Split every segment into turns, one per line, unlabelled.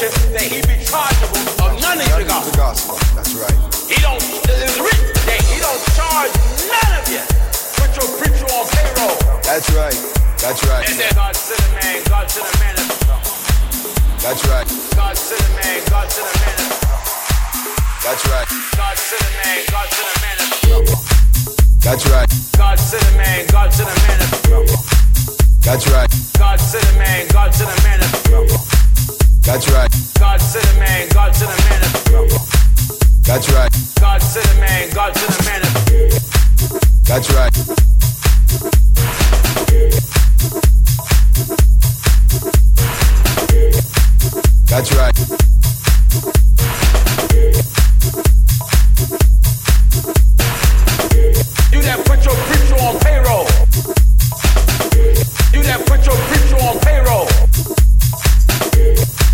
permission that he be chargeable of none of
None
the
of the
gospel.
gospel. That's right.
He don't, it's written that he don't charge none of you. Put your preacher on payroll.
That's right. That's right.
They said God sent a man, God sent a man.
That's right.
God sent a man, God sent a man.
That's right.
God sent a man, God sent a man.
That's right.
God sent a man, God sent a man.
That's right.
God sent a man, God sent a man.
That's right.
God sent a man, God sent a man.
That's right.
God sent a man, God sent a man.
That's right. That's right.
You that put your preacher on payroll. You that put your preacher on payroll.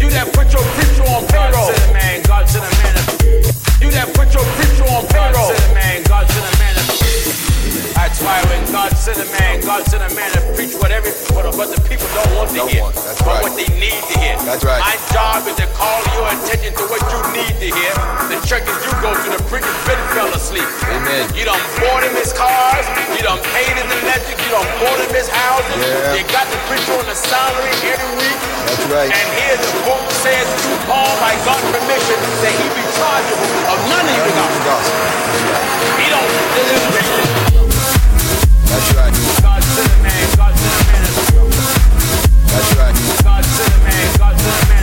You that put your preacher on payroll. God sent a man, God sent a man. You that put your preacher on payroll. That's why when God sent a man, God sent a man to preach what every what, what the people don't want to
Don't
hear,
want. That's
but
right.
what they need to hear.
That's right.
My job is to call your attention to what you need to hear. The churches you go to, the preachers been fell asleep.
Amen.
You done bought him his cars, you done paid his electric, you done bought him his houses.
Yeah.
You got the preacher on the salary every week.
That's right.
And here the book says to Paul by God's permission that he be chargeable of none of you
None of the
gospel. He don't it is written.
That's right.
God sent a man, God sent a man.
That's right.
God sent a man, God sent a man.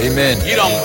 Amen.
You done